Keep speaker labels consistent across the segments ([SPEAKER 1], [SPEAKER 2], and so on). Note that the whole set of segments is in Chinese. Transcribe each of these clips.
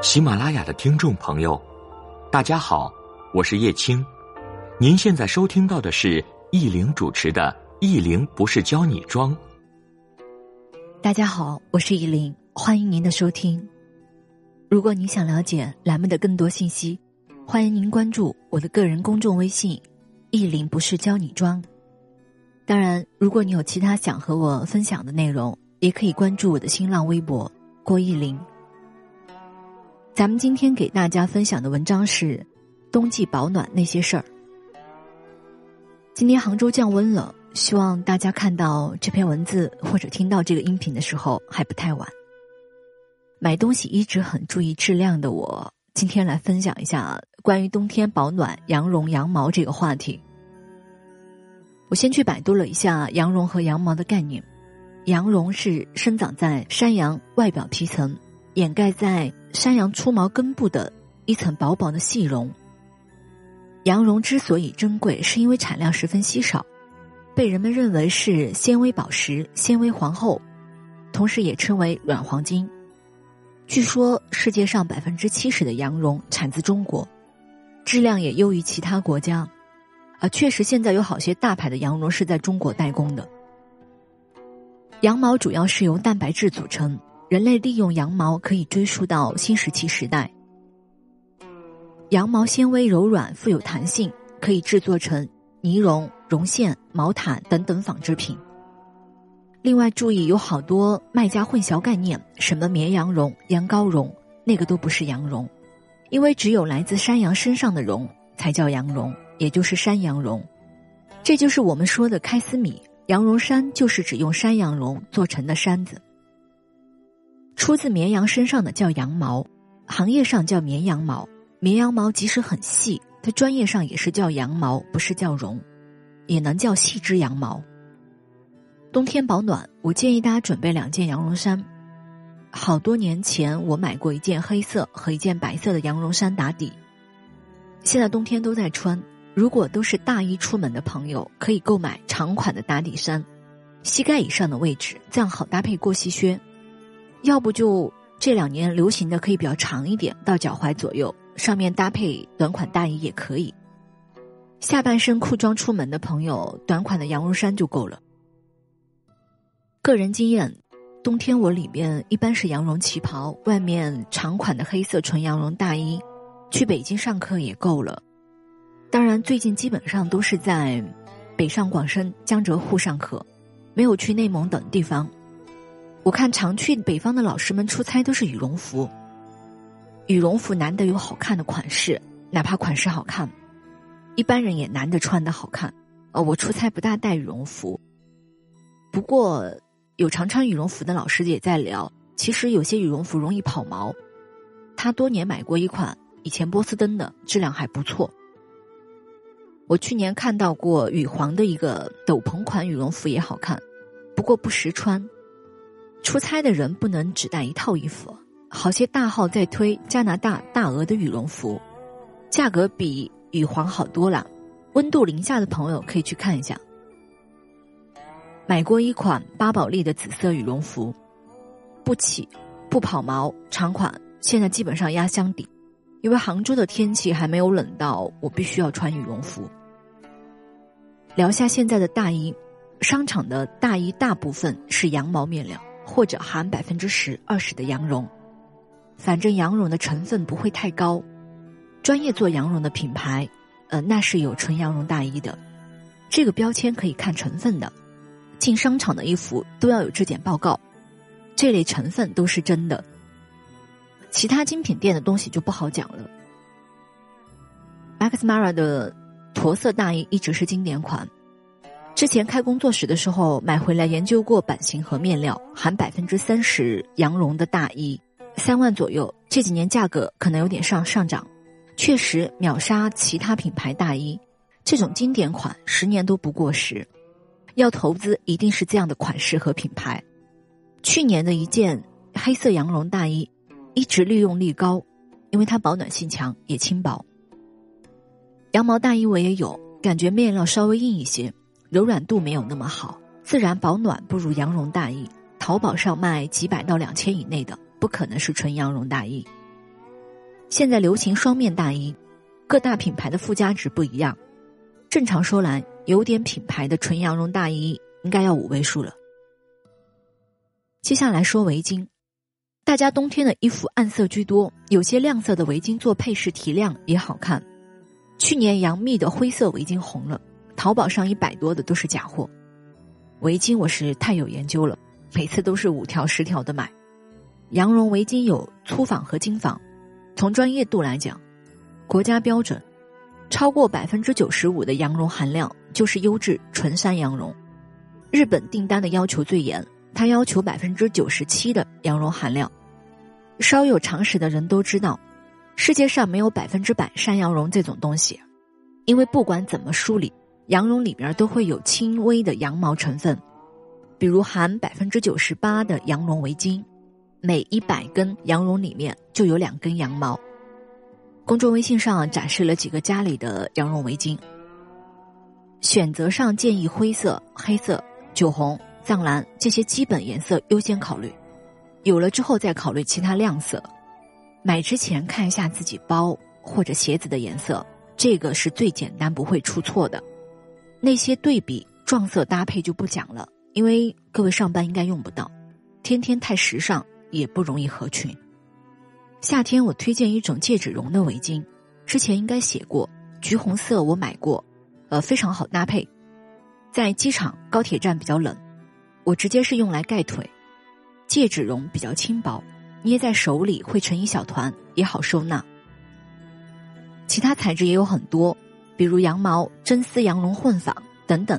[SPEAKER 1] 喜马拉雅的听众朋友，大家好，我是叶青。您现在收听到的是易玲主持的《易玲不是教你装》。
[SPEAKER 2] 大家好，我是易玲，欢迎您的收听。如果您想了解栏目的更多信息，欢迎您关注我的个人公众微信“易玲不是教你装”。当然，如果你有其他想和我分享的内容，也可以关注我的新浪微博“郭易玲”。咱们今天给大家分享的文章是冬季保暖那些事儿。今天杭州降温了，希望大家看到这篇文字或者听到这个音频的时候还不太晚。买东西一直很注意质量的我，今天来分享一下关于冬天保暖羊绒羊毛这个话题。我先去百度了一下羊绒和羊毛的概念，羊绒是生长在山羊外表皮层。掩盖在山羊粗毛根部的一层薄薄的细绒。羊绒之所以珍贵，是因为产量十分稀少，被人们认为是纤维宝石、纤维皇后，同时也称为软黄金。据说世界上百分之七十的羊绒产自中国，质量也优于其他国家。啊，确实，现在有好些大牌的羊绒是在中国代工的。羊毛主要是由蛋白质组成。人类利用羊毛可以追溯到新石器时代。羊毛纤维柔软、富有弹性，可以制作成呢绒、绒线、毛毯等等纺织品。另外，注意有好多卖家混淆概念，什么绵羊绒、羊羔绒，那个都不是羊绒，因为只有来自山羊身上的绒才叫羊绒，也就是山羊绒。这就是我们说的开司米羊绒衫，就是指用山羊绒做成的衫子。出自绵羊身上的叫羊毛，行业上叫绵羊毛。绵羊毛即使很细，它专业上也是叫羊毛，不是叫绒，也能叫细枝羊毛。冬天保暖，我建议大家准备两件羊绒衫。好多年前我买过一件黑色和一件白色的羊绒衫打底，现在冬天都在穿。如果都是大衣出门的朋友，可以购买长款的打底衫，膝盖以上的位置，这样好搭配过膝靴。要不就这两年流行的可以比较长一点，到脚踝左右，上面搭配短款大衣也可以。下半身裤装出门的朋友，短款的羊绒衫就够了。个人经验，冬天我里面一般是羊绒旗袍，外面长款的黑色纯羊绒大衣，去北京上课也够了。当然，最近基本上都是在北上广深、江浙沪上课，没有去内蒙等地方。我看常去北方的老师们出差都是羽绒服，羽绒服难得有好看的款式，哪怕款式好看，一般人也难得穿的好看。呃，我出差不大带羽绒服，不过有常穿羽绒服的老师也在聊，其实有些羽绒服容易跑毛。他多年买过一款以前波司登的，质量还不错。我去年看到过羽皇的一个斗篷款羽绒服也好看，不过不实穿。出差的人不能只带一套衣服，好些大号在推加拿大大鹅的羽绒服，价格比羽皇好多了。温度零下的朋友可以去看一下。买过一款巴宝莉的紫色羽绒服，不起，不跑毛，长款，现在基本上压箱底，因为杭州的天气还没有冷到我必须要穿羽绒服。聊下现在的大衣，商场的大衣大部分是羊毛面料。或者含百分之十二十的羊绒，反正羊绒的成分不会太高。专业做羊绒的品牌，呃，那是有纯羊绒大衣的，这个标签可以看成分的。进商场的衣服都要有质检报告，这类成分都是真的。其他精品店的东西就不好讲了。Max Mara 的驼色大衣一直是经典款。之前开工作室的时候买回来研究过版型和面料，含百分之三十羊绒的大衣，三万左右。这几年价格可能有点上上涨，确实秒杀其他品牌大衣。这种经典款十年都不过时，要投资一定是这样的款式和品牌。去年的一件黑色羊绒大衣，一直利用率高，因为它保暖性强也轻薄。羊毛大衣我也有，感觉面料稍微硬一些。柔软度没有那么好，自然保暖不如羊绒大衣。淘宝上卖几百到两千以内的，不可能是纯羊绒大衣。现在流行双面大衣，各大品牌的附加值不一样。正常说来，有点品牌的纯羊绒大衣应该要五位数了。接下来说围巾，大家冬天的衣服暗色居多，有些亮色的围巾做配饰提亮也好看。去年杨幂的灰色围巾红了，淘宝上一百多的都是假货。围巾我是太有研究了，每次都是五条十条的买。羊绒围巾有粗纺和精纺，从专业度来讲，国家标准。超过百分之九十五的羊绒含量就是优质纯山羊绒，日本订单的要求最严，它要求百分之九十七的羊绒含量。稍有常识的人都知道，世界上没有百分之百山羊绒这种东西，因为不管怎么梳理，羊绒里边都会有轻微的羊毛成分，比如含百分之九十八的羊绒围巾，每一百根羊绒里面就有两根羊毛。公众微信上展示了几个家里的羊绒围巾，选择上建议灰色、黑色、酒红、藏蓝这些基本颜色优先考虑，有了之后再考虑其他亮色。买之前看一下自己包或者鞋子的颜色，这个是最简单不会出错的。那些对比撞色搭配就不讲了，因为各位上班应该用不到，天天太时尚也不容易合群。夏天我推荐一种戒指绒的围巾，之前应该写过，橘红色我买过，呃非常好搭配，在机场、高铁站比较冷，我直接是用来盖腿。戒指绒比较轻薄，捏在手里会成一小团，也好收纳。其他材质也有很多，比如羊毛、真丝、羊绒混纺等等，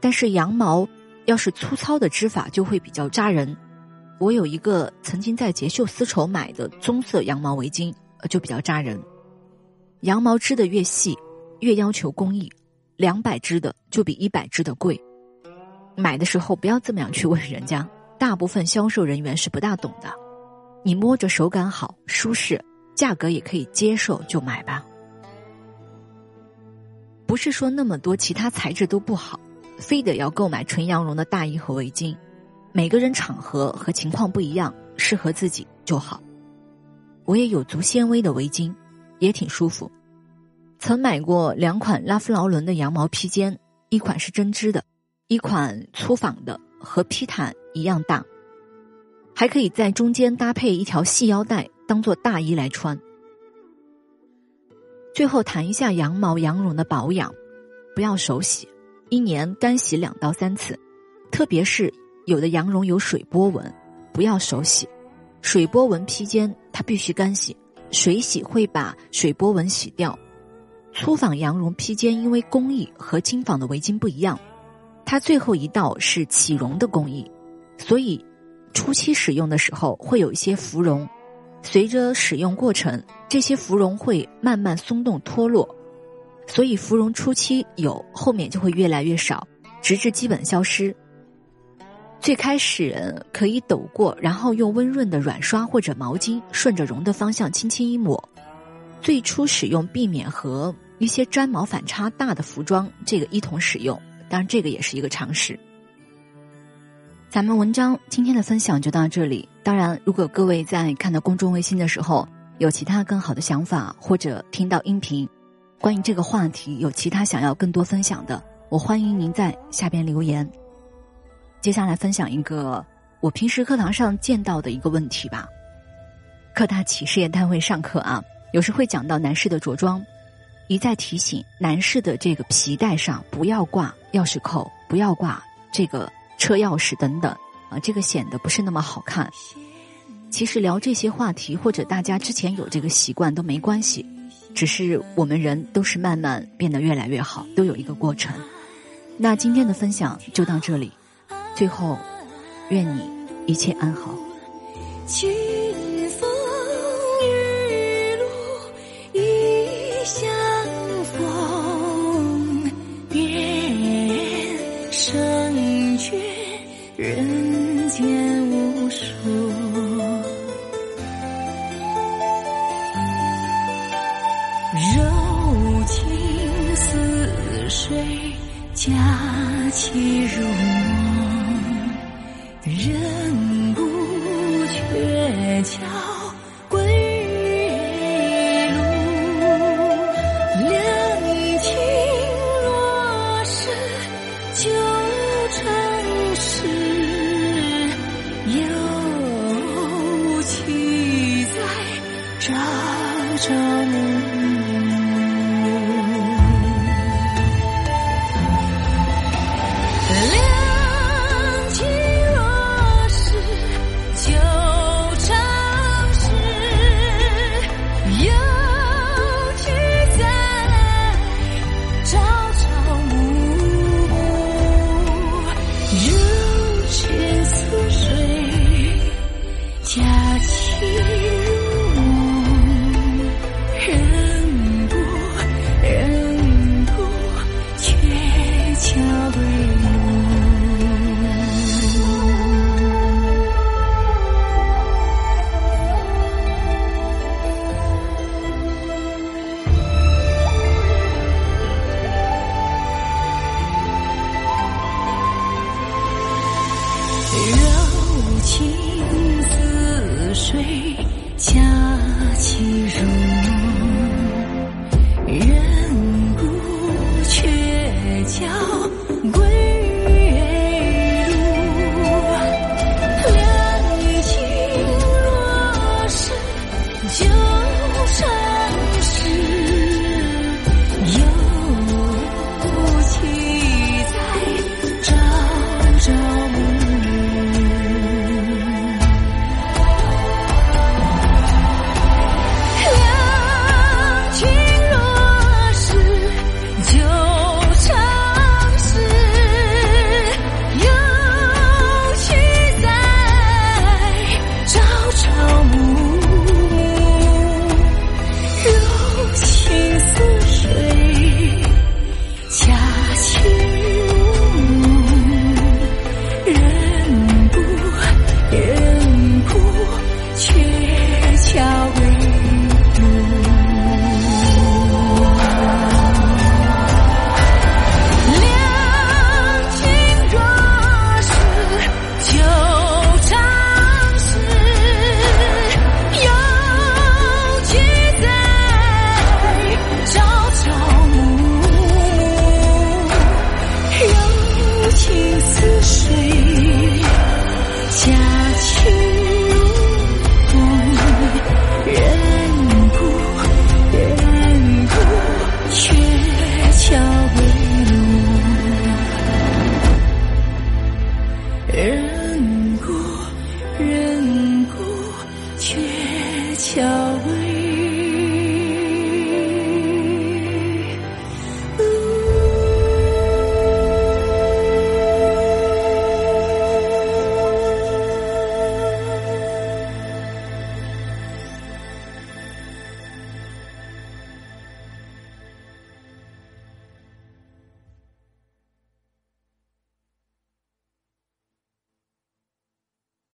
[SPEAKER 2] 但是羊毛要是粗糙的织法就会比较扎人。我有一个曾经在杰秀丝绸买的棕色羊毛围巾，就比较扎人。羊毛织的越细，越要求工艺，两百织的就比一百织的贵。买的时候不要这么样去问人家，大部分销售人员是不大懂的。你摸着手感好、舒适，价格也可以接受，就买吧。不是说那么多其他材质都不好，非得要购买纯羊绒的大衣和围巾。每个人场合和情况不一样，适合自己就好。我也有足纤维的围巾，也挺舒服。曾买过两款拉夫劳伦的羊毛披肩，一款是针织的，一款粗纺的，和披毯一样大，还可以在中间搭配一条细腰带，当做大衣来穿。最后谈一下羊毛羊绒的保养，不要手洗，一年干洗两到三次，特别是。有的羊绒有水波纹，不要手洗。水波纹披肩它必须干洗，水洗会把水波纹洗掉。粗纺羊绒披肩因为工艺和精纺的围巾不一样，它最后一道是起绒的工艺，所以初期使用的时候会有一些浮绒，随着使用过程，这些芙蓉会慢慢松动脱落，所以芙蓉初期有，后面就会越来越少，直至基本消失。最开始可以抖过，然后用温润的软刷或者毛巾顺着绒的方向轻轻一抹。最初使用避免和一些粘毛反差大的服装这个一同使用，当然这个也是一个常识。咱们文章今天的分享就到这里。当然，如果各位在看到公众微信的时候有其他更好的想法，或者听到音频，关于这个话题有其他想要更多分享的，我欢迎您在下边留言。接下来分享一个我平时课堂上见到的一个问题吧。各大企事业单位上课啊，有时会讲到男士的着装，一再提醒男士的这个皮带上不要挂钥匙扣，不要挂这个车钥匙等等这个显得不是那么好看。其实聊这些话题，或者大家之前有这个习惯都没关系，只是我们人都是慢慢变得越来越好，都有一个过程。那今天的分享就到这里。最后，愿你一切安好。
[SPEAKER 3] 清风雨露一相逢，便胜却人间无数。柔情似水，佳期如梦。鹊